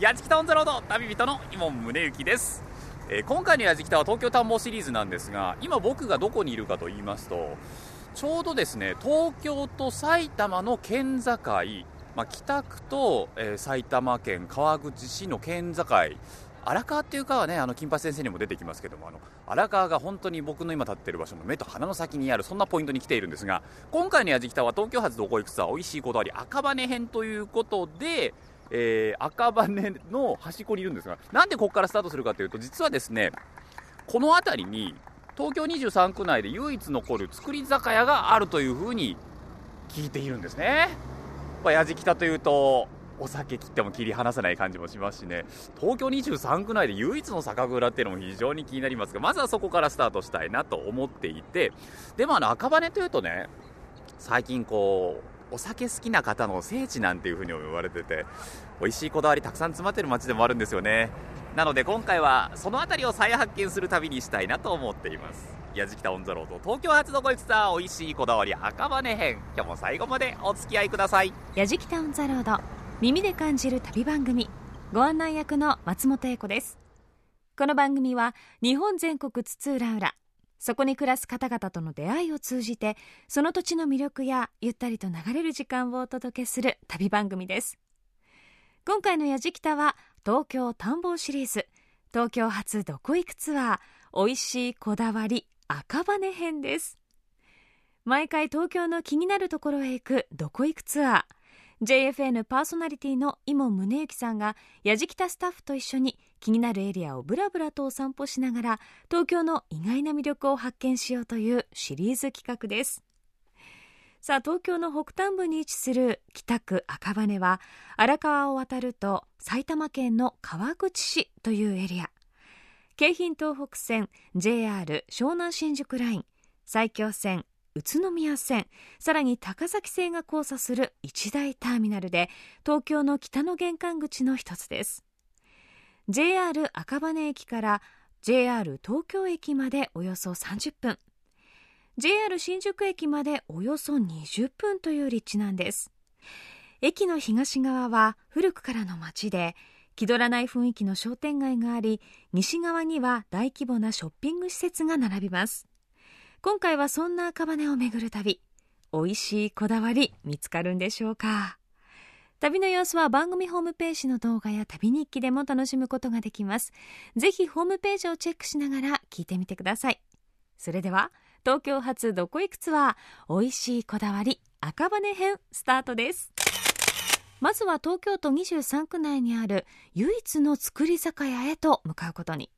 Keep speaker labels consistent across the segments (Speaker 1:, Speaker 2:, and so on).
Speaker 1: やじきたオンザロード旅人の伊門宗行です、えー今回のやじきたは東京探訪シリーズなんですが今僕がどこにいるかと言いますとちょうどですね東京と埼玉の県境、まあ、北区と、えー埼玉県川口市の県境荒川っていう川はねあの金八先生にも出てきますけどもあの荒川が本当に僕の今立っている場所の目と鼻の先にあるそんなポイントに来ているんですが今回のやじきたは東京発どこ行くツアー美味しいこだわり赤羽編ということで、えー赤羽の端っこにいるんですがなんでここからスタートするかというと実はですねこの辺りに東京23区内で唯一残る造り酒屋があるというふうに聞いているんですね。まあ、やじきたというとお酒切っても切り離せない感じもしますしね東京23区内で唯一の酒蔵っていうのも非常に気になりますがまずはそこからスタートしたいなと思っていてでもあの赤羽というとね最近こうお酒好きな方の聖地なんていう風にも言われてて美味しいこだわりたくさん詰まってる街でもあるんですよね。なので今回はその辺りを再発見する旅にしたいなと思っています。やじきたオンザロード東京発どこ行くツアー美味しいこだわり赤羽編。今日も最後までお付き合いください。
Speaker 2: やじきたオンザロード耳で感じる旅番組。ご案内役の松本英子です。この番組は日本全国津々浦々。そこに暮らす方々との出会いを通じてその土地の魅力やゆったりと流れる時間をお届けする旅番組です。今回のやじきたは東京探訪シリーズ。東京発どこ行くツアー。美味しいこだわり赤羽編です。毎回東京の気になるところへ行くどこ行くツアー。JFN パーソナリティの伊門宗行さんがやじきたスタッフと一緒に気になるエリアをブラブラとお散歩しながら東京の意外な魅力を発見しようというシリーズ企画です。さあ東京の北端部に位置する北区赤羽は荒川を渡ると埼玉県の川口市というエリア。京浜東北線 JR 湘南新宿ライン。埼京線宇都宮線。さらに高崎線が交差する一大ターミナルで東京の北の玄関口の一つです。JR 赤羽駅から JR 東京駅までおよそ30分。JR 新宿駅までおよそ20分という立地なんです。駅の東側は古くからの街で気取らない雰囲気の商店街があり西側には大規模なショッピング施設が並びます。今回はそんな赤羽を巡る旅美味しいこだわり見つかるんでしょうか。旅の様子は番組ホームページの動画や旅日記でも楽しむことができます。ぜひホームページをチェックしながら聞いてみてください。それでは東京発どこ行くツアー美味しいこだわり赤羽編スタートです。まずは東京都23区内にある唯一の造り酒屋へと向かうことに。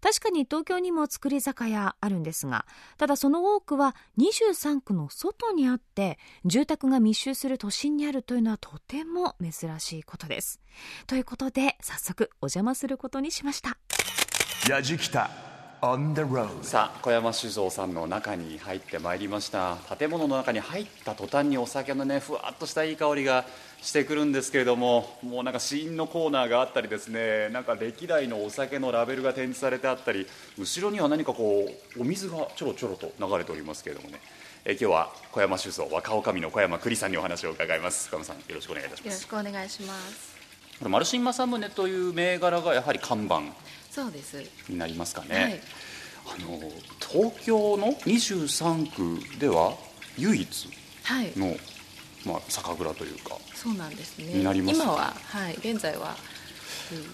Speaker 2: 確かに東京にも造り酒屋あるんですがただその多くは23区の外にあって住宅が密集する都心にあるというのはとても珍しいことです。ということで早速お邪魔することにしました。
Speaker 3: やじきた on the road.
Speaker 1: さあ小山酒造さんの中に入ってまいりました。建物の中に入った途端にお酒のねふわっとしたいい香りがしてくるんですけれどももうなんか試飲のコーナーがあったりですねなんか歴代のお酒のラベルが展示されてあったり後ろには何かこうお水がちょろちょろと流れておりますけれどもね。え今日は小山酒造若女将の小山栗さんにお話を伺います。小山さんよろしくお願いいたします。
Speaker 4: よろしくお願いします。
Speaker 1: これマルシン正宗という銘柄がやはり看板
Speaker 4: そうです。
Speaker 1: になりますかね、
Speaker 4: はい。
Speaker 1: あの東京の23区では唯一
Speaker 4: はい。
Speaker 1: の、まあ、酒蔵というか
Speaker 4: そうなんですね。
Speaker 1: になります
Speaker 4: 今ははい現在は唯一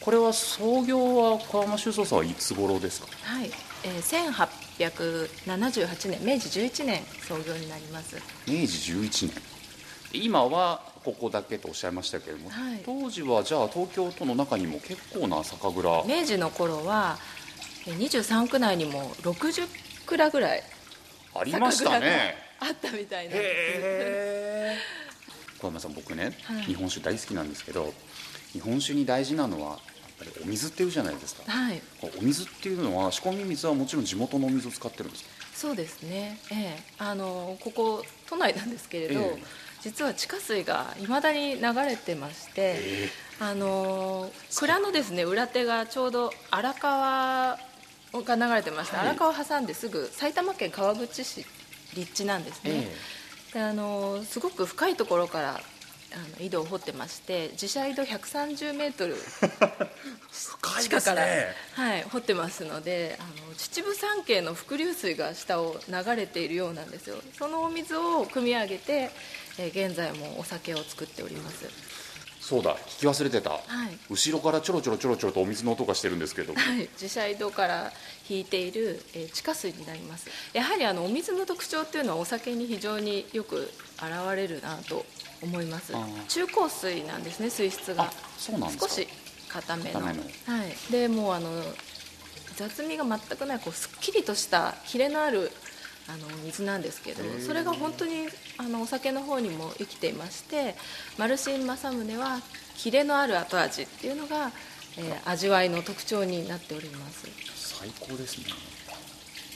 Speaker 1: これは創業は川間酒造さんはいつ頃ですか？
Speaker 4: はい。えー、1878年明治11年創業になります。
Speaker 1: 明治11年今はここだけとおっしゃいましたけれども、
Speaker 4: はい
Speaker 1: 当時はじゃあ東京都の中にも結構な酒蔵
Speaker 4: 明治の頃はえー23区内にも60蔵ぐらい
Speaker 1: ありましたね
Speaker 4: あったみたいなんです。
Speaker 1: へえ小山さん僕ね、
Speaker 4: はい
Speaker 1: 日本酒大好きなんですけど日本酒に大事なのはやっぱりお水っていうじゃないですか
Speaker 4: はい。
Speaker 1: お水っていうのは仕込み水はもちろん地元のお水を使ってるんですか？
Speaker 4: そうですね。ええあのここ都内なんですけれど。
Speaker 1: ええ
Speaker 4: 実は地下水がいまだに流れてまして、あの蔵のですね裏手がちょうど荒川が流れてまして、
Speaker 1: はい。
Speaker 4: 荒川を挟んですぐ埼玉県川口市立地なんですね、
Speaker 1: え
Speaker 4: であのすごく深いところからあの井戸を掘ってまして自社井戸130メートル地下から、
Speaker 1: ね
Speaker 4: はい、掘ってますのであの秩父山系の伏流水が下を流れているようなんですよ。そのお水を汲み上げて、えー現在もお酒を作っております。
Speaker 1: そうだ聞き忘れてた、
Speaker 4: い。
Speaker 1: 後ろからちょろちょろちょろちょろとお水の音がしてるんですけど。
Speaker 4: はい、自社井戸から引いている、えー地下水になります。やはりあのお水の特徴っていうのはお酒に非常によく現れるなと思います。中硬水なんですね水質が。
Speaker 1: あそうなん
Speaker 4: 少し固めの。
Speaker 1: 固めの。
Speaker 4: はい、でもうあの雑味が全くないこうすっきりとしたキレのあるあの水なんですけど
Speaker 1: ー
Speaker 4: それが本当にあのお酒の方にも生きていましてマルシン正宗はキレのある後味っていうのが、えー味わいの特徴になっております。
Speaker 1: 最高ですね。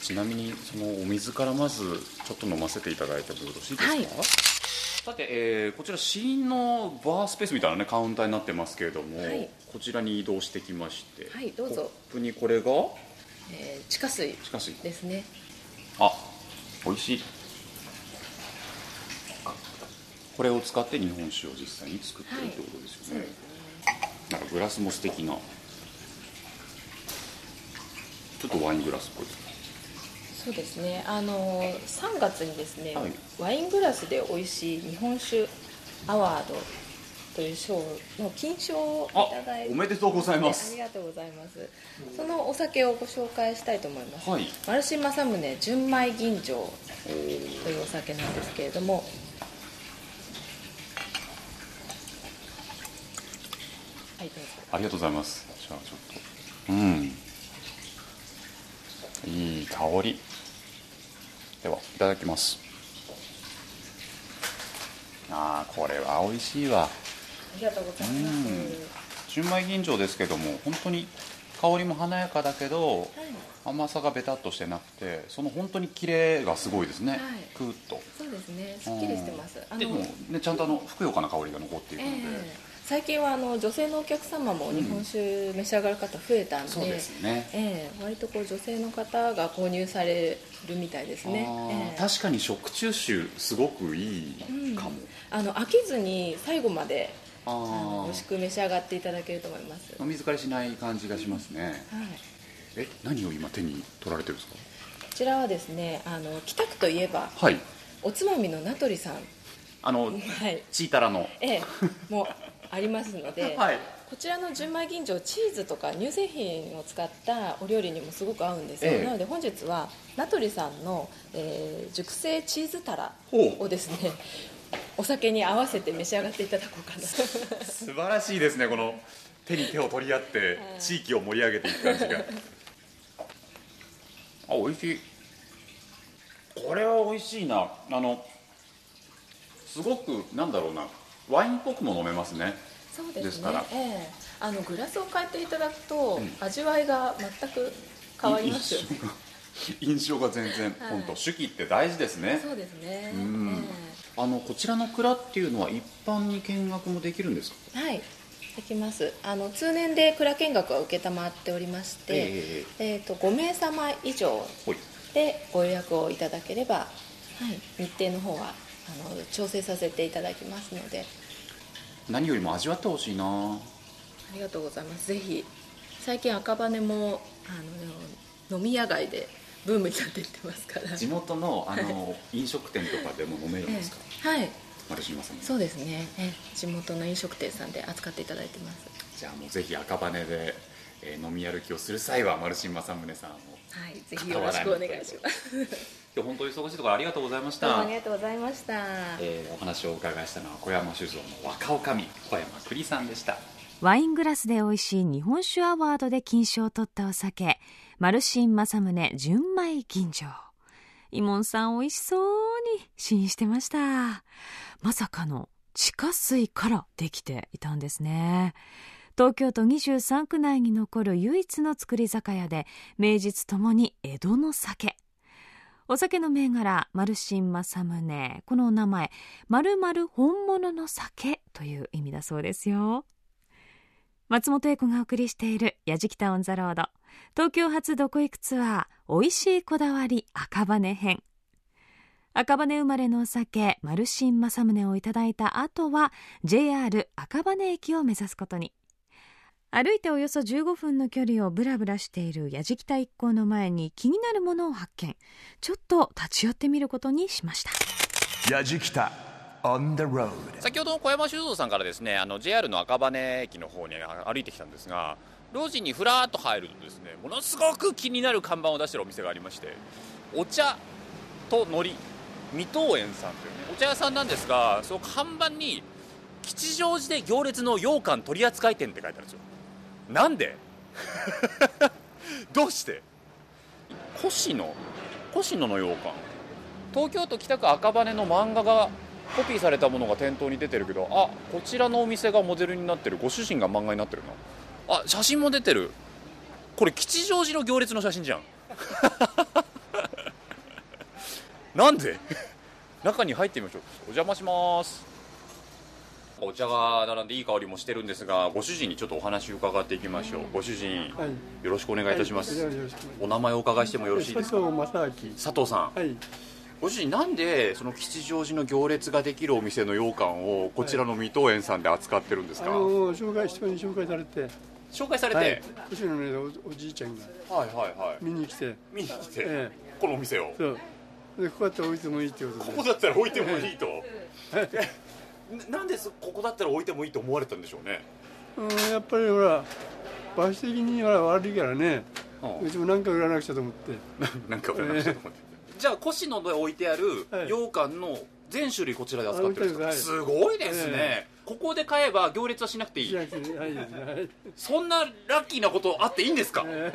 Speaker 1: ちなみにそのお水からまずちょっと飲ませていただいてもよろしいですか、
Speaker 4: はい。
Speaker 1: さて、えーこちら試飲のバースペースみたいな、ね、カウンターになってますけれども、
Speaker 4: はい。
Speaker 1: こちらに移動してきまして
Speaker 4: はいどうぞ。
Speaker 1: コップにこれが？
Speaker 4: えー地下水ですね。
Speaker 1: あ美味しい。これを使って日本酒を実際に作ってるってことですよね、なんかグラスも素敵な。ちょっとワイングラスっぽい。
Speaker 4: そうですね。あの3月にですね、
Speaker 1: はい。
Speaker 4: ワイングラスで美味しい日本酒アワードという賞の金賞をいただいて。
Speaker 1: あおめでとうございま
Speaker 4: あ
Speaker 1: す
Speaker 4: りがとうございます。そのお酒をご紹介したいと思います、
Speaker 1: はい。
Speaker 4: マルシン正宗純米吟醸というお酒なんですけれども。はいどうぞ
Speaker 1: ありがとうございます。じゃあちょっと。うん。いい香り。ではいただきます。ああこれは美味しいわ。
Speaker 4: ありがとうございます、
Speaker 1: 純米吟醸ですけども本当に香りも華やかだけど
Speaker 4: はい。
Speaker 1: 甘さがベタっとしてなくてその本当にキレがすごいですね、
Speaker 4: はい。
Speaker 1: クーッと。
Speaker 4: そうですね。すっきりしてます。
Speaker 1: でも、ね、ちゃんとあのふくよかな香りが残っているので、
Speaker 4: ええ。最近はあの女性のお客様も日本酒召し上がる方増えたんで,、
Speaker 1: そうですね。
Speaker 4: ええ割とこう女性の方が購入されるみたいですね、ええ。
Speaker 1: 確かに食中酒すごくいいかも、
Speaker 4: あの飽きずに最後まで美味しく召し上がっていただけると思います、
Speaker 1: お水借りしない感じがしますね、
Speaker 4: はい、
Speaker 1: え何を今手に取られてるんですか？
Speaker 4: こちらはですねあの北区といえば
Speaker 1: はい。
Speaker 4: おつまみの名取さん。
Speaker 1: あの
Speaker 4: はい。
Speaker 1: チータラの。
Speaker 4: ええもうありますので、
Speaker 1: はい。
Speaker 4: こちらの純米吟醸チーズとか乳製品を使ったお料理にもすごく合うんですよ、
Speaker 1: ええ。
Speaker 4: なので本日は名取さんの、えー熟成チーズタラ
Speaker 1: ほう。
Speaker 4: をですねお酒に合わせて召し上がっていただこうかな。
Speaker 1: 素晴らしいですねこの手に手を取り合って地域を盛り上げていく感じが。あ美味しい。これは美味しいな。あのすごくなんだろうな。ワインっぽくも飲めますね。
Speaker 4: そうですね。
Speaker 1: ですから。
Speaker 4: ええ。あのグラスを変えていただくと、
Speaker 1: ん。
Speaker 4: 味わいが全く変わりますよね。
Speaker 1: 印象が印象が全然、
Speaker 4: はい。
Speaker 1: 本当手記って大事ですね。
Speaker 4: そうですね、
Speaker 1: ん。
Speaker 4: え
Speaker 1: あのこちらの蔵っていうのは一般に見学もできるんですか？
Speaker 4: えはい。できます。あの通年で蔵見学は承っておりまして、
Speaker 1: え
Speaker 4: えー、と5名様以上でご予約をいただければ、はい、日程の方はあの調整させていただきますので。
Speaker 1: 何よりも味わってほしいな。
Speaker 4: ありがとうございます。ぜひ最近赤羽もあの飲み屋街でブームになっていってますから。
Speaker 1: 地元のあの飲食店とかでも飲めるんですか、
Speaker 4: ええ。はい。
Speaker 1: 丸島さん
Speaker 4: そうですね、ええ。地元の飲食店さんで扱っていただいてます。
Speaker 1: じゃあもうぜひ赤羽で、えー飲み歩きをする際は丸島正宗さんを
Speaker 4: はい。ぜひよろしくお願いします。
Speaker 1: 今日本当に忙しいところありがとうございました。
Speaker 4: どうもありがとうございました、
Speaker 1: えーお話をお伺いしたのは小山酒造の若女将小山栗さんでした。
Speaker 2: ワイングラスで美味しい日本酒アワードで金賞を取ったお酒マルシン正宗純米吟醸。イモンさん美味しそうに試飲してました。まさかの地下水からできていたんですね。東京都23区内に残る唯一の造り酒屋で名実ともに江戸の酒。お酒の銘柄マルシン正宗。このお名前〇〇本物の酒という意味だそうですよ。松本英子がお送りしている「やじきたオン・ザ・ロード」東京発どこ行くツアー「おいしいこだわり赤羽編」赤羽生まれのお酒マルシン正宗をいただいた後は JR 赤羽駅を目指すことに。歩いておよそ15分の距離をブラブラしている矢敷田一行の前に気になるものを発見。ちょっと立ち寄ってみることにしました。
Speaker 3: やじきた on the road
Speaker 1: 先ほどの小山修造さんからですねあの JR の赤羽駅の方に歩いてきたんですが路地にふらっと入るとですねものすごく気になる看板を出してるお店がありましてお茶と海苔水戸園さんというねお茶屋さんなんですがその看板に吉祥寺で行列の羊羹取扱店って書いてあるんですよ。なんで？どうして？越野越野の羊羹。東京都北区赤羽の漫画がコピーされたものが店頭に出てるけどあこちらのお店がモデルになってる。ご主人が漫画になってるなあ写真も出てる。これ吉祥寺の行列の写真じゃん。なんで？中に入ってみましょう。お邪魔します。お茶が並んでいい香りもしてるんですがご主人にちょっとお話伺っていきましょう。ご主人、
Speaker 5: はい。
Speaker 1: よろしくお願いいたします、
Speaker 5: はい
Speaker 1: お名前をお伺いしてもよろしいですか？
Speaker 5: 佐藤正明。
Speaker 1: 佐藤さん、
Speaker 5: はい。
Speaker 1: ご主人なんでその吉祥寺の行列ができるお店の羊羹をこちらの水戸園さんで扱ってるんですか、
Speaker 5: 紹介人に紹介されて
Speaker 1: 紹介されて、
Speaker 5: はい。星野のおおじいちゃんが。
Speaker 1: はい、はいはい。
Speaker 5: 見に来て。
Speaker 1: 見に来て、
Speaker 5: え
Speaker 1: このお店を。
Speaker 5: そう。でここだったら置いてもいいってことで。
Speaker 1: ここだったら置いてもいいと。ななんでそここだったら置いてもいいと思われたんでしょうね、
Speaker 5: うんやっぱりほら場所的にほら悪いからね。
Speaker 1: うん
Speaker 5: うちも何か売らなくちゃと思って。
Speaker 1: なんか俺の人と思って。じゃあ越野で置いてある
Speaker 5: はい。
Speaker 1: 羊羹の全種類こちらで扱ってるんですか、す。ごいですね、
Speaker 5: え
Speaker 1: ここで買えば行列はしなくていい。そんなラッキーなことあっていいんですか、
Speaker 5: え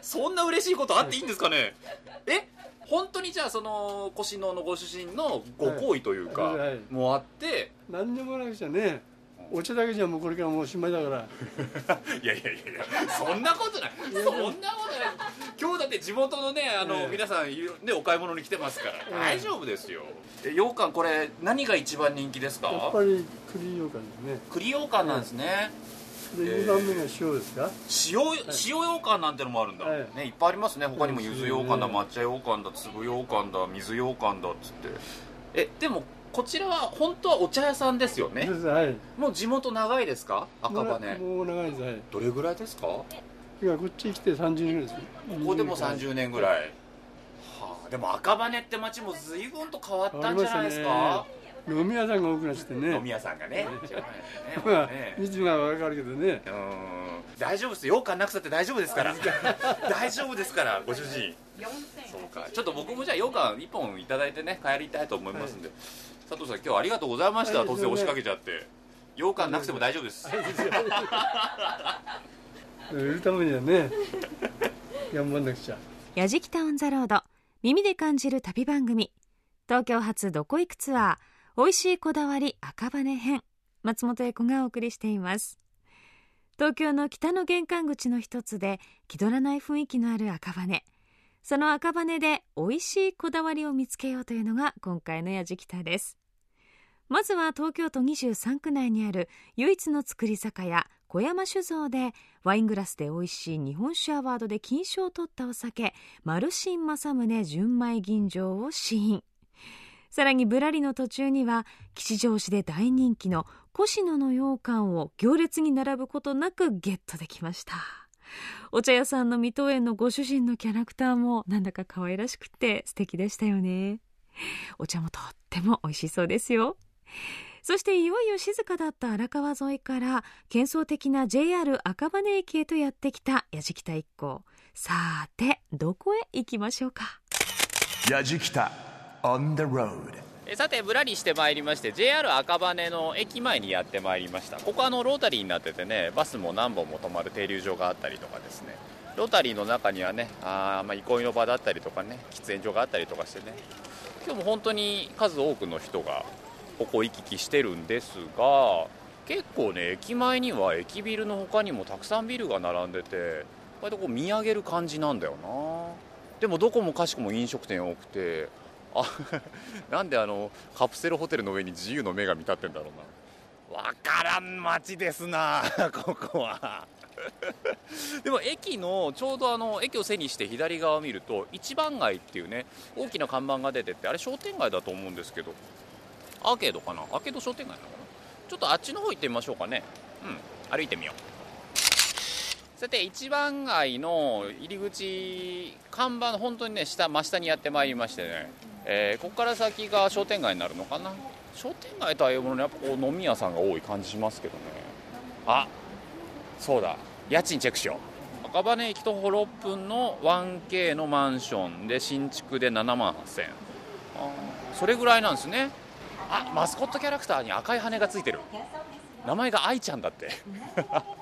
Speaker 1: そんな嬉しいことあっていいんですかね？え本当にじゃあその越野のご主人のご好意というか、もあって。
Speaker 5: 何でもなくちゃねお茶だけじゃもうこれからもうおしまいだから。
Speaker 1: いやいやいやいやそんなことない。そんなことない。今日だって地元のねあの、
Speaker 5: ええ。
Speaker 1: 皆さんねお買い物に来てますから、
Speaker 5: え
Speaker 1: 大丈夫ですよ。え羊羹これ何が一番人気ですか？
Speaker 5: やっぱり栗羊羹ですね。
Speaker 1: 栗羊羹なんですね、
Speaker 5: で2番目が塩ですか？
Speaker 1: 塩塩羊羹なんてのもあるんだ、
Speaker 5: はい。
Speaker 1: ね、いっぱいありますね。他にも柚子羊羹だ
Speaker 5: うん
Speaker 1: 抹茶羊羹だ粒羊羹だ水羊羹だっつって。えでもこちらは本当はお茶屋さんですよね？
Speaker 5: はい。
Speaker 1: もう地元長いですか？赤羽。
Speaker 5: もう長いですはい。
Speaker 1: どれぐらいですか？こ
Speaker 5: 今こっち来て30年ぐらいです。よ
Speaker 1: こでも30年ぐらい。はあでも赤羽って街も随分と変わったんじゃないですか、
Speaker 5: 飲み屋さんが多くなってね。
Speaker 1: 飲み屋さんがね。
Speaker 5: まあ
Speaker 1: ね
Speaker 5: 道が分かるけどね。
Speaker 1: うーん。大丈夫です羊羹なくたって大丈夫ですから。大丈夫ですからご主人。そうか。ちょっと僕もじゃあ羊羹1本いただいてね帰りたいと思いますんで、佐藤さん今日はありがとうございました、
Speaker 5: はい
Speaker 1: 突然押しかけちゃって。羊羹なくても大丈夫です。
Speaker 5: 売るためにはね頑張んなくちゃ。
Speaker 2: やじきたオンザロード耳で感じる旅番組。東京発どこ行くツアー美味しいこだわり赤羽編。松本英子がお送りしています。東京の北の玄関口の一つで気取らない雰囲気のある赤羽。その赤羽で美味しいこだわりを見つけようというのが今回のやじきたですまずは東京都23区内にある唯一の造り酒屋小山酒造でワイングラスで美味しい日本酒アワードで金賞を取ったお酒マルシン正宗純米吟醸を試飲 さらにぶらりの途中には吉祥寺で大人気の越野の羊羹を行列に並ぶことなくゲットできました。お茶屋さんの水戸園のご主人のキャラクターもなんだか可愛らしくて素敵でしたよね。お茶もとっても美味しそうですよ。そしていよいよ静かだった荒川沿いから幻想的な JR 赤羽駅へとやってきた矢敷田一行。さてどこへ行きましょうか？
Speaker 3: やじきた on the road
Speaker 1: えさてぶらりしてまいりまして JR 赤羽の駅前にやってまいりました。ここあのロータリーになっててねバスも何本も止まる停留所があったりとかですね。ロータリーの中にはねあーまあ憩いの場だったりとかね喫煙所があったりとかしてね。今日も本当に数多くの人がここ行き来してるんですが結構ね駅前には駅ビルの他にもたくさんビルが並んでて割とこう見上げる感じなんだよな。でもどこもかしこも飲食店多くてあ なんであのカプセルホテルの上に自由の女神立ってんだろうな。わからん街ですな ここは。でも駅のちょうどあの駅を背にして左側を見ると一番街っていうね大きな看板が出ててあれ商店街だと思うんですけどアーケードかな？アーケード商店街なのかな？ちょっとあっちの方行ってみましょうかね。うん。歩いてみよう。さて一番街の入り口看板の本当にね下真下にやってまいりましてね、えーここから先が商店街になるのかな？商店街とはいうもののやっぱこう飲み屋さんが多い感じしますけどね。あそうだ。家賃チェックしよう。赤羽駅徒歩6分の 1K のマンションで新築で7万8000円それぐらいなんですね。あマスコットキャラクターに赤い羽がついてる。名前が愛ちゃんだって。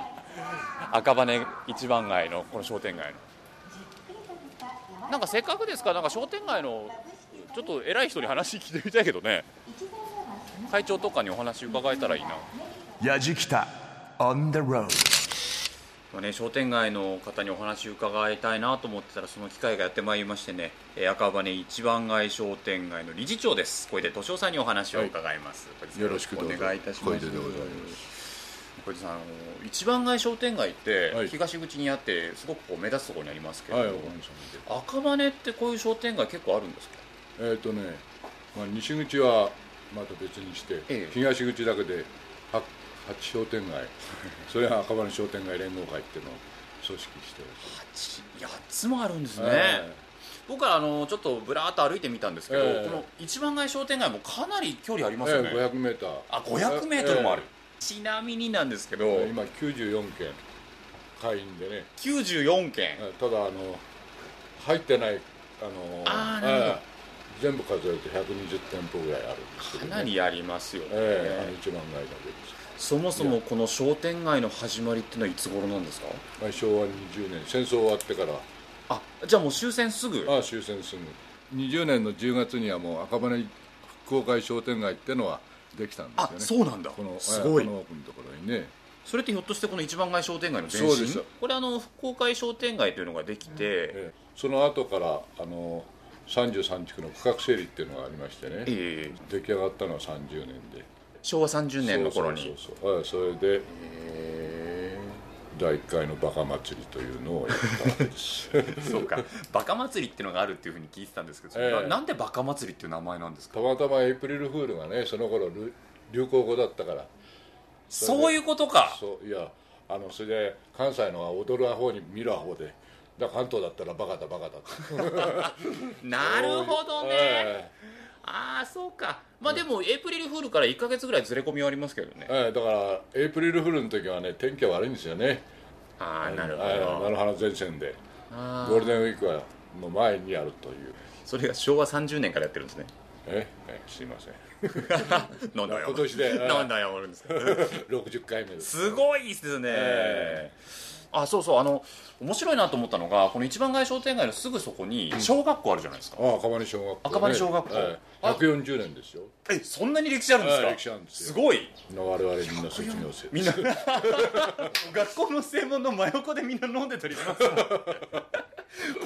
Speaker 1: 赤羽一番街のこの商店街の。なんかせっかくですか？らなんか商店街のちょっと偉い人に話聞いてみたいけどね。会長とかにお話伺えたらいいな。
Speaker 3: やじきた on the road
Speaker 1: まあね、商店街の方にお話伺いたいなと思ってたらその機会がやってまいりましてねえー赤羽一番街商店街の理事長です。小出敏夫さんにお話を伺います、小出さん
Speaker 6: よろしく
Speaker 1: お願いいたします。
Speaker 6: 小出
Speaker 1: さんあの一番街商店街って
Speaker 6: はい。
Speaker 1: 東口にあってすごくこう目立つところにありますけど、
Speaker 6: はい。
Speaker 1: 赤羽ってこういう商店街結構あるんですか？
Speaker 6: えっ、とね、まあ、西口はまた別にして、
Speaker 1: ええ。
Speaker 6: 東口だけでは八商店街、それは赤羽商店街連合会っていうのを組織して
Speaker 1: 8つもあるんですね。
Speaker 6: え
Speaker 1: 僕はあのちょっとぶらーっと歩いてみたんですけど、
Speaker 6: ええ。
Speaker 1: この一番街商店街もかなり距離あり
Speaker 6: え
Speaker 1: ますよね、
Speaker 6: ええ500メーター。
Speaker 1: あ500メートルもある、
Speaker 6: え
Speaker 1: ちなみになんですけど、
Speaker 6: え今94件会員でね、
Speaker 1: 94件
Speaker 6: ええただあの入ってないあの
Speaker 1: あーなるほど。
Speaker 6: ええ全部数えると120店舗ぐらいあるんですけど、ね、
Speaker 1: かなりありますよね、
Speaker 6: ええあの一番街だけです。
Speaker 1: そもそもこの商店街の始まりっていうのはいつ頃なんですか？
Speaker 6: まあ、昭和20年。戦争終わってから。
Speaker 1: あじゃあもう終戦すぐ？
Speaker 6: ああ終戦すぐ。20年の10月にはもう赤羽復興会商店街ってのはできたんですよ
Speaker 1: あ
Speaker 6: ね
Speaker 1: そうなんだ。
Speaker 6: この
Speaker 1: すごい。
Speaker 6: ええこの奥のところにね。
Speaker 1: それってひょっとしてこの一番街商店街の前身？
Speaker 6: そうです。
Speaker 1: これあの復興会商店街というのができて、
Speaker 6: ええその後からあの33地区の区画整理っていうのがありましてね。
Speaker 1: ええ。
Speaker 6: 出来上がったのは30年で
Speaker 1: 昭和30年の頃に。
Speaker 6: そうそうそう。それで
Speaker 1: へ
Speaker 6: 第1回のバカ祭りというのをやったわけです。
Speaker 1: え そうか。バカ祭りっていうのがあるっていうふうに聞いてたんですけど、
Speaker 6: ええ。
Speaker 1: ななんでバカ祭りっていう名前なんですか？
Speaker 6: たまたまエイプリルフールがねその頃流流行語だったから。
Speaker 1: そういうことか。
Speaker 6: そういやあのそれで関西のは踊るアホに見るアホで。だ関東だったらバカだバカだ
Speaker 1: なるほどね、
Speaker 6: え
Speaker 1: ああそうか。まあでもエイプリルフールから1か月ぐらいずれ込みはありますけどね。
Speaker 6: えええだからエイプリルフールの時はね天気が悪いんですよね。
Speaker 1: ああなるほ
Speaker 6: ええ
Speaker 1: ど
Speaker 6: 菜の花前線で
Speaker 1: あ
Speaker 6: ゴールデンウィークはの前にやるという。
Speaker 1: それが昭和30年からやってるんですね。
Speaker 6: え？えすいません。
Speaker 1: なんだよ。
Speaker 6: 今年で
Speaker 1: なんだよ俺です。か
Speaker 6: 60回目です。
Speaker 1: すごいですね、
Speaker 6: え
Speaker 1: あそうそうあの面白いなと思ったのがこの一番街商店街のすぐそこに小学校あるじゃないですか、
Speaker 6: ああ赤羽小学校、ね、
Speaker 1: 赤羽小学校。
Speaker 6: ええ。140年ですよ。
Speaker 1: えそんなに歴史あるんですか、
Speaker 6: ええ歴史あるんですよ。
Speaker 1: すごい。
Speaker 6: 我々みんな卒業生
Speaker 1: みんな学校の正門の真横でみんな飲んで取りますもん。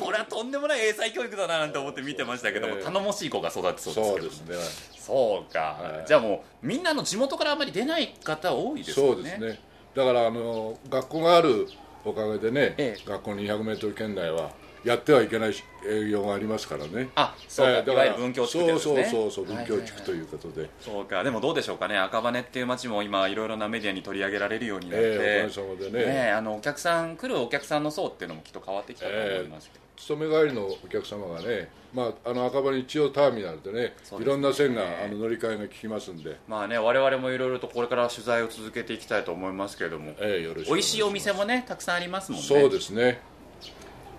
Speaker 1: これはとんでもない英才教育だななんて思って見てましたけども、
Speaker 6: ええ。
Speaker 1: 頼もしい子が育ってそうですけど。
Speaker 6: そうですね。
Speaker 1: そうか、
Speaker 6: はい
Speaker 1: じゃあもうみんなの地元からあまり出ない方多いですよね。
Speaker 6: そうですね。だからあの学校があるおかげでね、
Speaker 1: ええ。
Speaker 6: 学校 200m 圏内はやってはいけない営業がありますからね。
Speaker 1: あそうか、
Speaker 6: ええ
Speaker 1: いわゆる文教地区ですね。
Speaker 6: そうそうそう文教地区ということで、
Speaker 1: そうか。でもどうでしょうかね。赤羽っていう街も今いろいろなメディアに取り上げられるようになって、
Speaker 6: ええおかげさまでね。
Speaker 1: ねえあのお客さん来るお客さんの層っていうのもきっと変わってきたと思いますけど、
Speaker 6: 勤め帰りのお客様がね、まあ、あの赤羽一応ターミナルでね
Speaker 1: で
Speaker 6: いろんな線があの乗り換えが効きますんで、
Speaker 1: まあね我々もいろいろとこれから取材を続けていきたいと思いますけれども、
Speaker 6: ええよろしく
Speaker 1: 美味しいお店
Speaker 6: も
Speaker 1: もねたくさんありますもんね。
Speaker 6: そうですね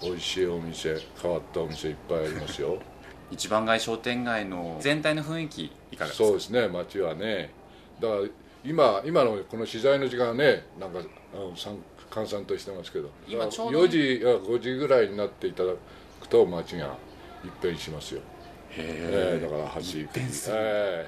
Speaker 6: 美味しいお店変わったお店いっぱいありますよ。
Speaker 1: 一番街商店街の全体の雰囲気いかがですか？
Speaker 6: そうですね街はね。だから今今のこの取材の時間はねなんかさん閑散としてますけど。
Speaker 1: 今ちょうどね。
Speaker 6: 4時や5時ぐらいになっていただくと街が一変しますよ。ええだから8時9時え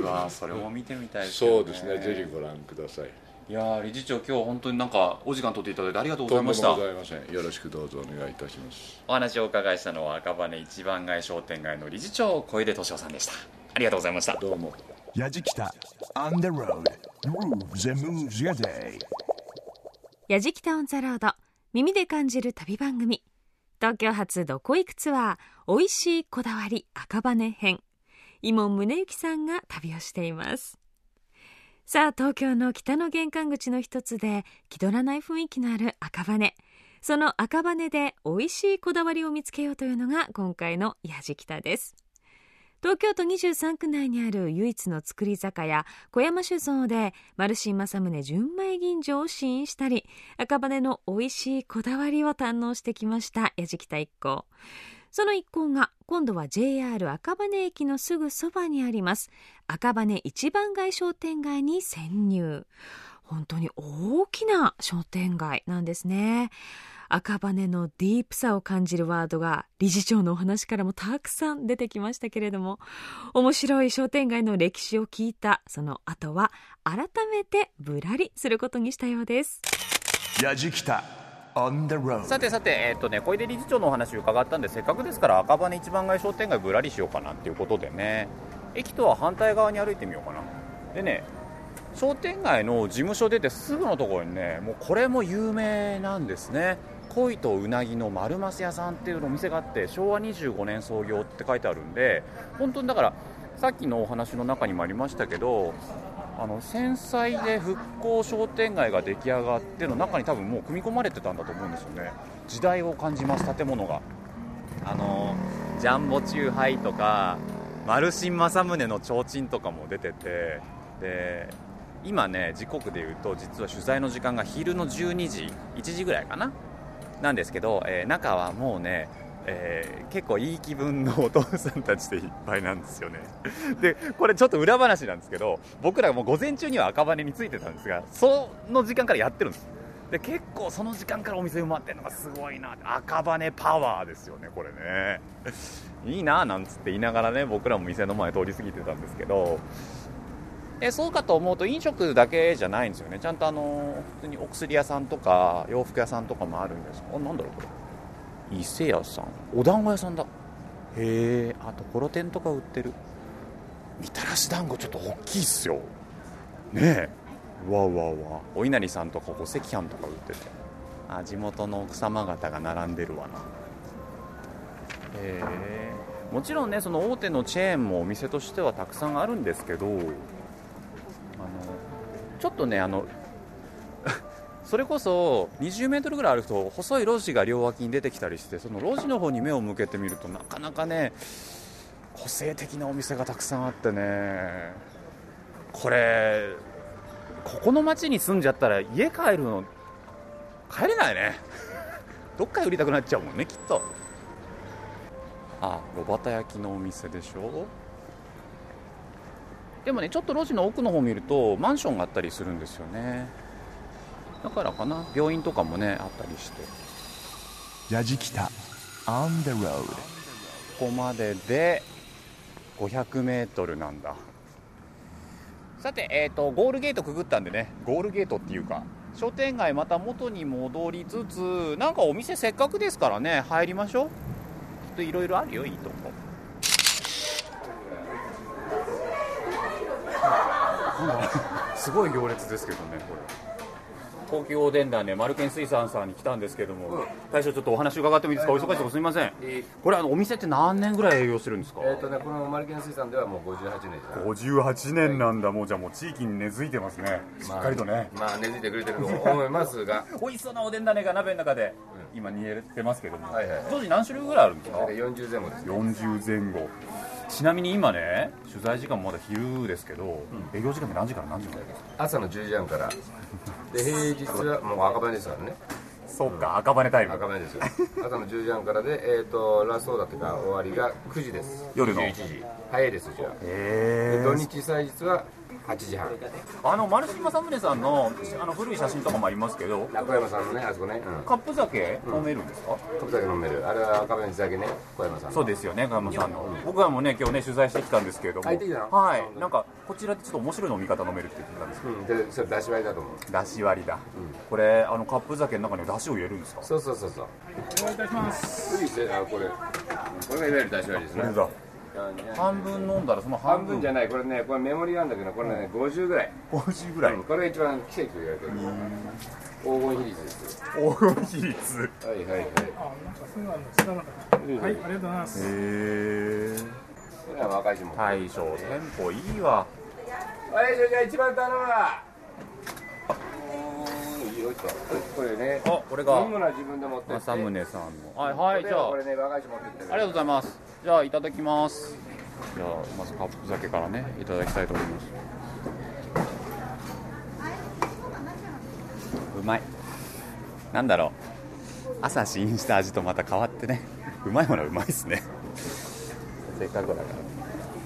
Speaker 1: うわーそれも見てみたい
Speaker 6: え
Speaker 1: ですよ
Speaker 6: そうですねぜひご覧ください
Speaker 1: いやー理事長今日は本当になんかお時間取っていただいてありがとうございました。
Speaker 6: ございません。よろしくどうぞお願いいたします。
Speaker 1: お話をお伺いしたのは赤羽一番街商店街の理事長小出敏夫さんでした。ありがとうございました。
Speaker 6: どうも。
Speaker 3: やじきた。On the road. Grooves and moves your day.
Speaker 2: やじきたオンザロード。耳で感じる旅番組。東京発どこ行くツアー美味しいこだわり赤羽編。伊門宗行さんが旅をしていますさあ東京の北の玄関口の一つで気取らない雰囲気のある赤羽。その赤羽で美味しいこだわりを見つけようというのが今回のやじきたです。東京都23区内にある唯一の造り酒屋小山酒造でマルシン正宗純米吟醸を試飲したり赤羽の美味しいこだわりを堪能してきましたやじきた一行。その一行が今度は JR 赤羽駅のすぐそばにあります。赤羽一番街商店街に潜入。本当に大きな商店街なんですね。赤羽のディープさを感じるワードが理事長のお話からもたくさん出てきましたけれども面白い商店街の歴史を聞いたその後は改めてぶらりすることにしたようです。
Speaker 3: やじきた。on the road
Speaker 1: さてさて、えっとね、小出理事長のお話伺ったんでせっかくですから赤羽一番街商店街ぶらりしようかなっていうことでね。駅とは反対側に歩いてみようかな。でね商店街の事務所出てすぐのところにねもうこれも有名なんですね。恋とうなぎの丸ます屋さんっていうお店があって昭和25年創業って書いてあるんで本当にだからさっきのお話の中にもありましたけどあの繊細で復興商店街が出来上がっての中に多分もう組み込まれてたんだと思うんですよね。時代を感じます建物が。あのジャンボチューハイとかマルシン正宗の提灯とかも出ててで今ね時刻でいうと実は取材の時間が昼の12時1時ぐらいかな？なんですけど、えー中はもうね、えー結構いい気分のお父さんたちでいっぱいなんですよね。でこれちょっと裏話なんですけど僕らもう午前中には赤羽に着いてたんですがその時間からやってるんです。で結構その時間からお店埋まってるのがすごいな赤羽パワーですよねこれね。いいななんつって言いながらね僕らも店の前通り過ぎてたんですけど。えそうかと思うと飲食だけじゃないんですよね。ちゃんとあの普通にお薬屋さんとか洋服屋さんとかもあるんですあなんだろうこれ。伊勢屋さん。お団子屋さんだ。へえあところてんとか売ってる。みたらし団子ちょっと大きいっすよ。ねえ。うわうわうわ。お稲荷さんとかお赤飯とか売ってて。あ地元の奥様方が並んでるわな。へえ。もちろんねその大手のチェーンもお店としてはたくさんあるんですけどあのちょっとねあのそれこそ20メートルぐらい歩くと細い路地が両脇に出てきたりしてその路地の方に目を向けてみるとなかなかね個性的なお店がたくさんあってね。これここの町に住んじゃったら家帰るの帰れないね。どっか寄りたくなっちゃうもんねきっと。あ炉端焼きのお店でしょ？でもねちょっと路地の奥の方見るとマンションがあったりするんですよね。だからかな。病院とかもねあったりして。
Speaker 3: やじきた。On the road
Speaker 1: ここまでで500メートルなんだ。さて、えー、とゴールゲートくぐったんでね。ゴールゲートっていうか商店街また元に戻りつつなんかお店せっかくですからね入りましょう。きっといろいろあるよいいとこ。すごい行列ですけどねこれ東京おでんだねマルケン水産さんに来たんですけども、大将ちょっとお話伺ってもいいですか？お忙しいとこすみません。これあのお店って何年ぐらい営業してるんですか？
Speaker 7: えっ、とね、このマルケン水産ではもう58年です。ね。
Speaker 1: 58年なんだ。もうじゃあもう地域に根付いてますね。しっかりとね、
Speaker 7: まあ、根付いてくれてると思いますが、
Speaker 1: 美味しそうなおでん種が鍋の中で今煮えてますけども、
Speaker 7: はいはい
Speaker 1: 当時何種類ぐらいあるんですか？
Speaker 7: 大体40前後ですね。
Speaker 1: 40前後ちなみに今ね取材時間もまだ昼ですけど、営業時間って何時から何時までですか？
Speaker 7: 朝の10時半から。で、平日はもう赤羽ですからね。
Speaker 1: そうか赤羽タイム
Speaker 7: 赤羽ですよ。朝の10時半からで、えっ、と、ラストオーダーというか、終わりが9時です。
Speaker 1: 夜の
Speaker 7: ？11時。早いです、うちは。
Speaker 1: へ
Speaker 7: で土日祭日は8時半。
Speaker 1: あの丸島正宗さんのあの古い写真とかもありますけど
Speaker 7: 小山さんのね、あそこね。うん。
Speaker 1: カップ酒飲めるんですか、
Speaker 7: カップ酒飲める。あれは赤羽地酒ね、小山さんの。
Speaker 1: そうですよね、小山さんの。僕はもうね、今日ね、取材してきたんですけれども。
Speaker 7: 入ってきたの？
Speaker 1: はい。なんか、こちらでちょっと面白い飲み方飲めるって言ってたんですけ
Speaker 7: うん。で、それ出し割りだと思う。
Speaker 1: ど、だし割りだ。これ、あの、カップ酒の中にだしを入れるんですか？
Speaker 7: そうそうそうそう。お願いいたします。いいですね、あこれ。これがいわゆる出し割りですね。
Speaker 1: だ。半分飲んだらその
Speaker 7: 半
Speaker 1: 半分
Speaker 7: 分じゃないこれねこれメモリがあるんだけどこれね50ぐらい。
Speaker 1: 50ぐらい。
Speaker 7: うんこれが一番奇跡と言われてる。黄金比率です
Speaker 1: 黄金比率。
Speaker 7: はいはいはい。
Speaker 8: はい、ありがとうございます。
Speaker 1: へえ
Speaker 7: これは若い人も。
Speaker 1: 大将店舗いいわ。
Speaker 7: はいじゃあ一番頼むわこれね
Speaker 1: あこれが。
Speaker 7: 自分で持って
Speaker 1: 政宗さんの。はいはいじゃあ。
Speaker 7: これね若い人持ってって
Speaker 1: ありがとうございます。じゃあいただきます。じゃあまずカップ酒からねいただきたいと思います。うまい。なんだろう。朝試飲した味とまた変わってね。うまいものはうまいっすね。せっかくだから。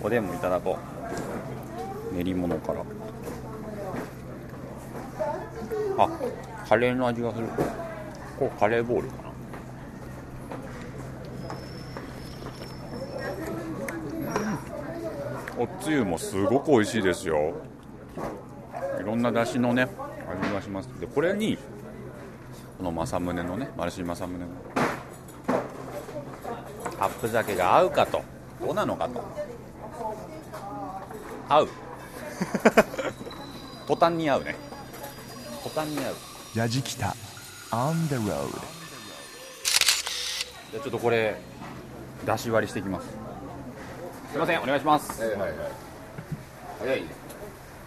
Speaker 1: おでんもいただこう。練り物から。あカレーの味がする。これカレーボールかな。おつゆもすごく美味しいですよ。いろんな出汁のね味がします。でこれにこの政宗のねマルシー政宗の。カップ酒が合うかと。どうなのかと。合う。途端に合うね。途端に合う
Speaker 3: やじきた。On the road
Speaker 1: じゃあちょっとこれ出し割りしていきます。すいませんお願いします。
Speaker 7: はいはいはい。早いね。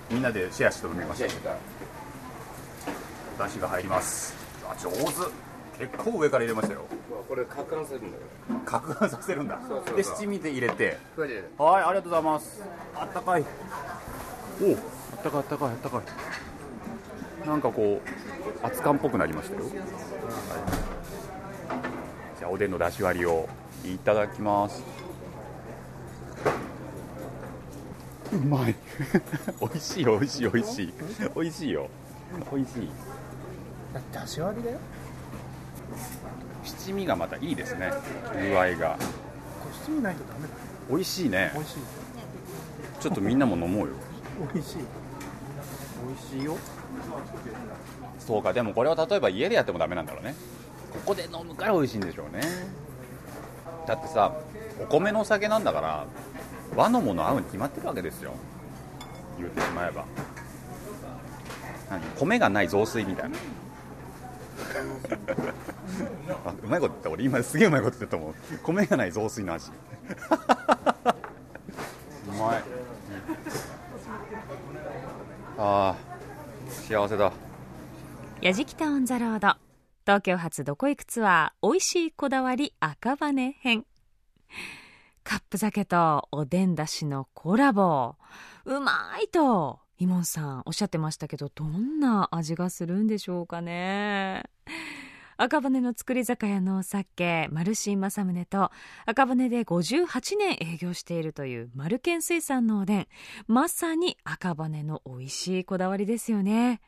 Speaker 1: みんなでシェアして飲みましょう出汁が入ります。あ上手。結構上から入れましたよ。
Speaker 7: とこれ攪拌するんだか
Speaker 1: 攪拌させるんだ。
Speaker 7: そうそうそう。
Speaker 1: で七味で入れて。はいありがとうございます。あったかい。おおあったかいあったかいあったかいなんかこう熱燗っぽくなりましたよ、はい。じゃあおでんの出し割りをいただきます。うまい。美味しい美味しい美味しい。美味しいよ。美味しい。
Speaker 8: 出し割りだよ。
Speaker 1: 七味がまたいいですね。具合が。
Speaker 8: 七味ないとダメだ。
Speaker 1: 美味しいね。
Speaker 8: 美味しい。
Speaker 1: ちょっとみんなも飲もうよ。
Speaker 8: 美味しい。美味しいよ。
Speaker 1: そうかでもこれは例えば家でやってもダメなんだろうね。ここで飲むから美味しいんでしょうね。だってさお米のお酒なんだから和のもの合うに決まってるわけですよ。言ってしまえば。何？米がない雑炊みたいな。あ うまいこと言った俺今すげえうまいこと言ったと思う。米がない雑炊の味。うまい。ああ幸せだ。
Speaker 2: やじきたオンザロード。東京発どこ行くツアー美味しいこだわり赤羽編。カップ酒とおでんだしのコラボ。うまいとイモンさんおっしゃってましたけどどんな味がするんでしょうかね。赤羽の造り酒屋のお酒マルシン正宗と赤羽で58年営業しているというマルケン水産のおでん。まさに赤羽の美味しいこだわりですよね。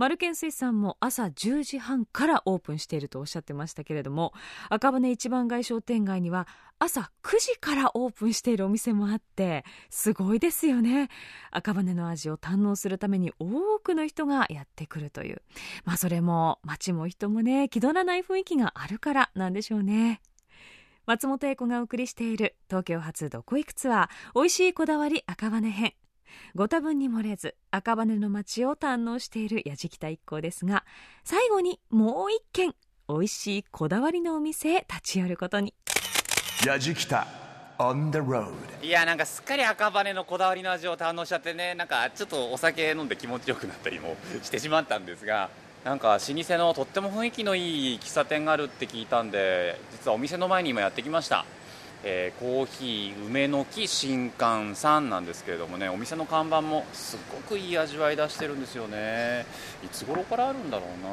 Speaker 2: マルケン水産も朝10時半からオープンしているとおっしゃってましたけれども赤羽一番街商店街には朝9時からオープンしているお店もあってすごいですよね。赤羽の味を堪能するために多くの人がやってくるという。まあそれも街も人もね気取らない雰囲気があるからなんでしょうね。松本英子がお送りしている東京発どこ行くツアー美味しいこだわり赤羽編。ご多分に漏れず赤羽の街を堪能しているやじきた一行ですが最後にもう一軒美味しいこだわりのお店へ立ち寄ることに。
Speaker 3: やじきた On the road
Speaker 1: いやなんかすっかり赤羽のこだわりの味を堪能しちゃってねなんかちょっとお酒飲んで気持ちよくなったりもしてしまったんですがなんか老舗のとっても雰囲気のいい喫茶店があるって聞いたんで実はお店の前に今やってきました、えーコーヒー梅の木新館さんなんですけれどもねお店の看板もすごくいい味わい出してるんですよね。いつ頃からあるんだろうな。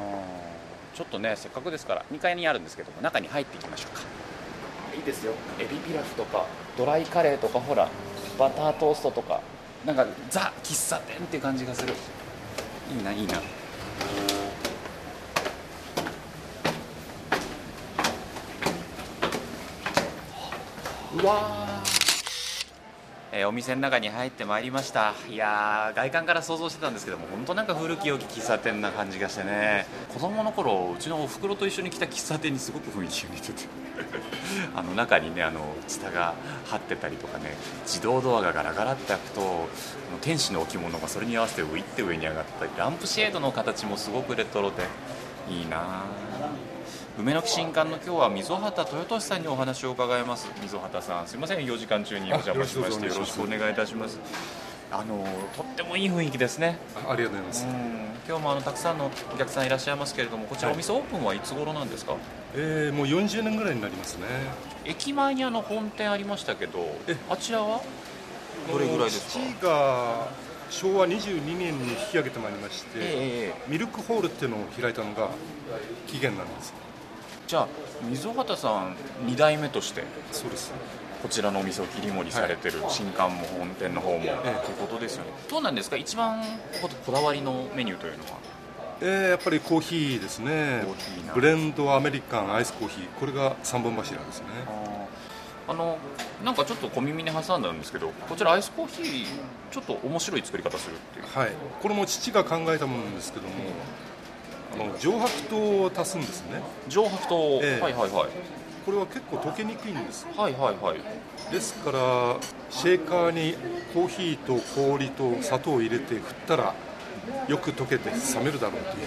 Speaker 1: ちょっとねせっかくですから2階にあるんですけども中に入っていきましょうか。いいですよ。エビピラフとかドライカレーとかほらバタートーストとかなんかザ喫茶店っていう感じがする。いいないいな。うわえーお店の中に入ってまいりました。いやー外観から想像してたんですけども本当なんか古き良き喫茶店な感じがしてね。子供の頃うちのおふくろと一緒に来た喫茶店にすごく雰囲気が似てて。あの中にねあのツタが張ってたりとかね自動ドアがガラガラって開くとあの天使の置物がそれに合わせて浮いて上に上がったりランプシェードの形もすごくレトロでいいなあ梅の木新館の今日は溝端豊俊さんにお話を伺います。溝端さんすいません。4時間中にお邪魔しましてよろしくお願いいたします。あのとってもいい雰囲気ですね。
Speaker 9: ありがとうございます、
Speaker 1: 今日もあのたくさんのお客さんいらっしゃいますけれどもこちらお店オープンはいつ頃なんですか、
Speaker 9: えーもう40年ぐらいになりますね。
Speaker 1: 駅前にあの本店ありましたけどあちらは？どれぐらいですか？
Speaker 9: 父が昭和22年に引き上げてまいりまして、
Speaker 1: え。
Speaker 9: ミルクホールっていうのを開いたのが起源なんです
Speaker 1: じゃあ溝端さん2代目として
Speaker 9: そうです
Speaker 1: こちらのお店を切り盛りされてる新館も本店の方も、ということですよね。どうなんですか？一番ここだわりのメニューというのは？
Speaker 9: えーやっぱりコーヒーですね。ブレンドアメリカンアイスコーヒー。これが3本柱ですね。
Speaker 1: あのなんかちょっと小耳に挟んだんですけどこちらアイスコーヒーちょっと面白い作り方するっていう。
Speaker 9: はい。これも父が考えたものなんですけども上白糖を足すんですね。
Speaker 1: 上白糖、
Speaker 9: ええ。
Speaker 1: はいはいはい。
Speaker 9: これは結構溶けにくいんです。
Speaker 1: はいはいはい。
Speaker 9: ですからシェーカーにコーヒーと氷と砂糖を入れて振ったらよく溶けて冷めるだろうとい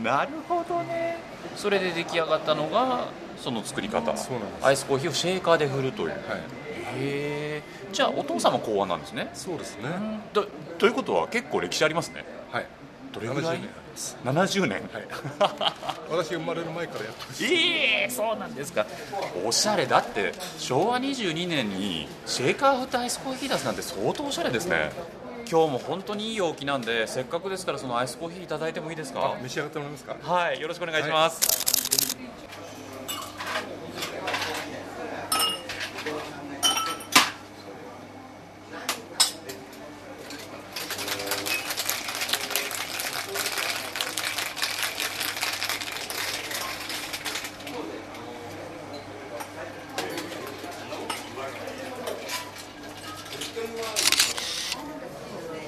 Speaker 9: う。
Speaker 1: なるほどね。それで出来上がったのがその作り方。アイスコーヒーをシェーカーで振るという、へえ。じゃあお父様考案なんですね。
Speaker 9: そうですね。
Speaker 1: とということは結構歴史ありますね。
Speaker 9: はい。
Speaker 1: どれぐらい
Speaker 9: ？70年あります
Speaker 1: 70年、
Speaker 9: 私が生まれる前からやってます。
Speaker 1: ええそうなんですか。おしゃれだって昭和22年にシェーカー振ってアイスコーヒー出すなんて相当おしゃれですね。今日も本当にいい陽気なんでせっかくですからそのアイスコーヒーいただいてもいいですか？
Speaker 9: 召し上がってもらえますか？
Speaker 1: はいよろしくお願いします、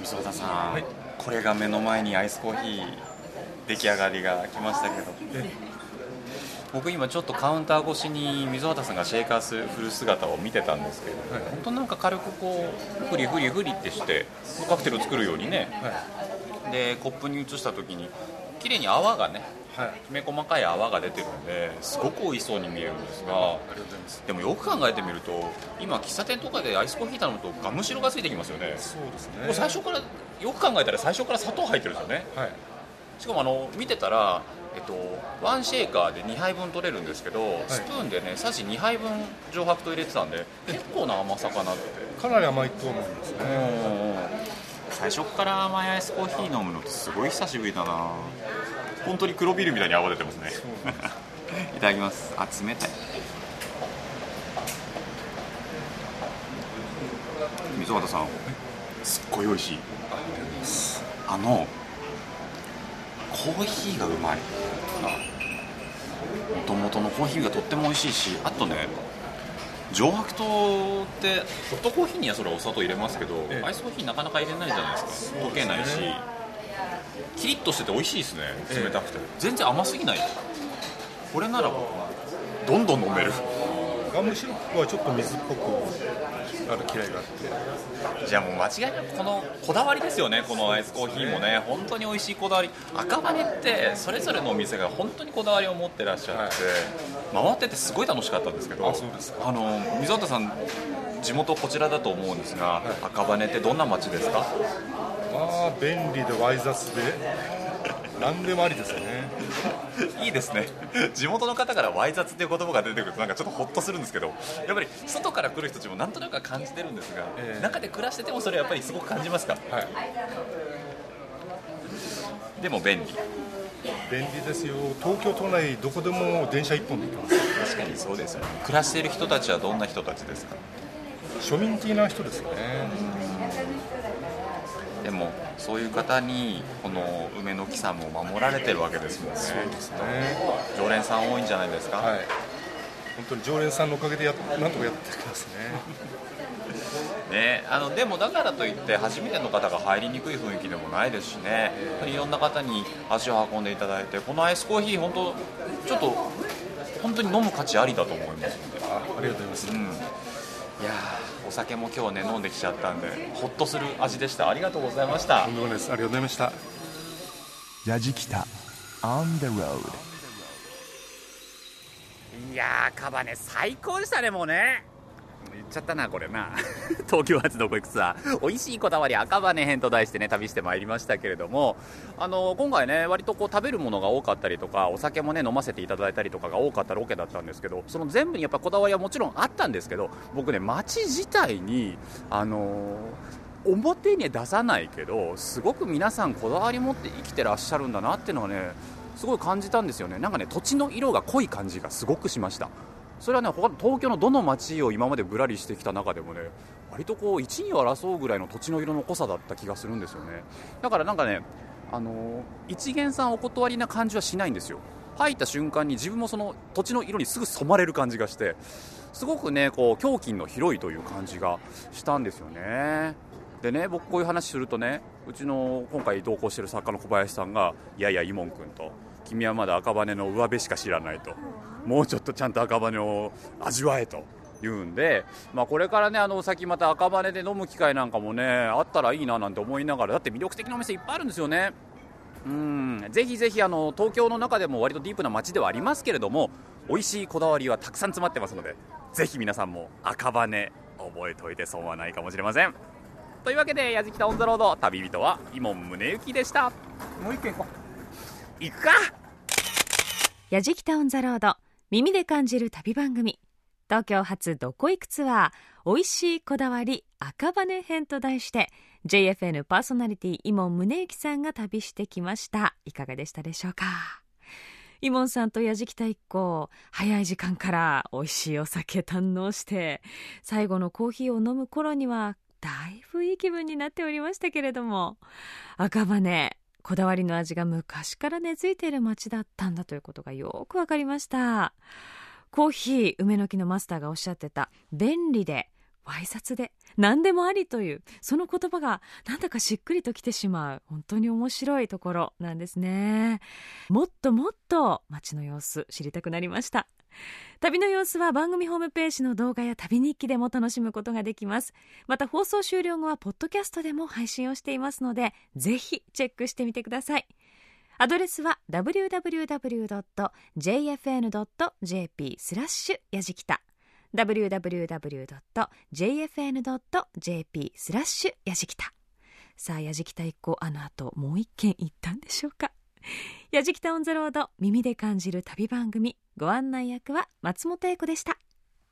Speaker 1: 磯田さん、これが目の前にアイスコーヒー出来上がりが来ましたけど。僕今ちょっとカウンター越しに溝端さんがシェーカーす振る姿を見てたんですけど、本当なんか軽くこうフリフリフリってしてカクテルを作るようにね、でコップに移した時に綺麗に泡がね、きめ細かい泡が出てるんですごく美味しそうに見えるんですがでもよく考えてみると今喫茶店とかでアイスコーヒー頼むとガムシロがついてきますよね。
Speaker 9: そうですね。
Speaker 1: 最初からよく考えたら最初から砂糖入ってるんですよね、しかもあの見てたら、えっと、ワンシェーカーで2杯分取れるんですけど、スプーンでねさじ2杯分上白糖入れてたんで結構な甘さかなって。
Speaker 9: かなり甘いと思うんですね。
Speaker 1: 最初から甘いアイスコーヒー飲むのってすごい久しぶりだな本当に黒ビールみたいに泡出てますね。いただきます。あ冷たい。溝端さん。すっごい美味しい。あのコーヒーがうまい。もともとのコーヒーがとっても美味しいしあとね上白糖ってホットコーヒーにはそれはお砂糖入れますけど、アイスコーヒーなかなか入れないじゃないですか。溶けないしキリッとしてて美味しいですね。冷たくて、全然甘すぎない。これならどんどん飲める。
Speaker 9: ガムシロップはちょっと水っぽくある嫌いがあって。
Speaker 1: じゃあもう間違いなくこのこだわりですよね。このアイスコーヒーもね。本当に美味しいこだわり。赤羽ってそれぞれのお店が本当にこだわりを持ってらっしゃって、回っててすごい楽しかったんですけどあの溝端さん地元こちらだと思うんですが、赤羽ってどんな街ですか？
Speaker 9: まあ便利でワイ雑で。何でもありですね。
Speaker 1: いいですね。地元の方からワイ雑っていう言葉が出てくるとなんかちょっとホッとするんですけどやっぱり外から来る人たちもなんとなくは感じてるんですが、中で暮らしててもそれやっぱりすごく感じますか、でも便利。
Speaker 9: 便利ですよ。東京都内どこでも電車一本で行けます。
Speaker 1: 確かにそうですよね。暮らしている人たちはどんな人たちですか？
Speaker 9: 庶民的な人ですよね
Speaker 1: でもそういう方にこの梅の木さんも守られてるわけですもんね。
Speaker 9: そうですね。
Speaker 1: 常連さん多いんじゃないですか、
Speaker 9: はい。本当に常連さんのおかげでやなんとかやってますね。
Speaker 1: ね、あのでもだからといって初めての方が入りにくい雰囲気でもないですしね。いろんな方に足を運んでいただいてこのアイスコーヒー本当ちょっと本当に飲む価値ありだと思いますので。
Speaker 9: あありがとうございます、
Speaker 1: うん、いやーお酒も今日ね飲んできちゃったんでほっとする味でした。ありがとうございました。
Speaker 9: とんでもないです。ありがとうございました。
Speaker 3: やじきた On the road
Speaker 1: いやーカバネ最高でしたねもうね言っちゃったなこれな。東京発どこ行くツアー美味しいこだわり赤羽編と題してね旅してまいりましたけれども。あの今回ね割とこう食べるものが多かったりとかお酒もね飲ませていただいたりとかが多かったロケだったんですけどその全部にやっぱこだわりはもちろんあったんですけど僕ね街自体にあの表に出さないけどすごく皆さんこだわり持って生きてらっしゃるんだなっていうのはねすごい感じたんですよね。なんかね土地の色が濃い感じがすごくしました。それはね他の東京のどの街を今までぶらりしてきた中でもね割とこう一二を争うぐらいの土地の色の濃さだった気がするんですよね。だからなんかねあの一元さんお断りな感じはしないんですよ。入った瞬間に自分もその土地の色にすぐ染まれる感じがしてすごくねこう胸筋の広いという感じがしたんですよね。でね僕こういう話するとねうちの今回同行してる作家の小林さんがいやいやイモン君と君はまだ赤羽の上辺しか知らないと。もうちょっとちゃんと赤羽を味わえと言うんで、まあ、これからねあの先また赤羽で飲む機会なんかもねあったらいいななんて思いながらだって魅力的なお店いっぱいあるんですよね。うん。ぜひぜひあの東京の中でも割とディープな街ではありますけれども美味しいこだわりはたくさん詰まってますのでぜひ皆さんも赤羽覚えておいて損はないかもしれません。というわけで「やじきたオン・ザ・ロード」旅人は井門宗之でした。
Speaker 8: もう一軒行こ
Speaker 1: 行くか！
Speaker 2: やじきたオンザロード耳で感じる旅番組。東京発どこ行くツアー美味しいこだわり赤羽編と題して JFN パーソナリティ伊門宗行さんが旅してきました。いかがでしたでしょうか？伊門さんとやじきた一行早い時間から美味しいお酒堪能して最後のコーヒーを飲む頃にはだいぶいい気分になっておりましたけれども赤羽こだわりの味が昔から根付いている街だったんだということがよくわかりました。コーヒー梅の木のマスターがおっしゃってた。便利でわい雑で何でもありというその言葉がなんだかしっくりときてしまう本当に面白いところなんですね。もっともっと街の様子知りたくなりました。旅の様子は番組ホームページの動画や旅日記でも楽しむことができます。また放送終了後はポッドキャストでも配信をしていますのでぜひチェックしてみてください。アドレスは www.jfn.jp スラッシュやじきた。www.jfn.jp スラッシュやじきた。さあやじきた一行あの後もう一軒行ったんでしょうか？やじきたオンザロード耳で感じる旅番組ご案内役は松本英子でした。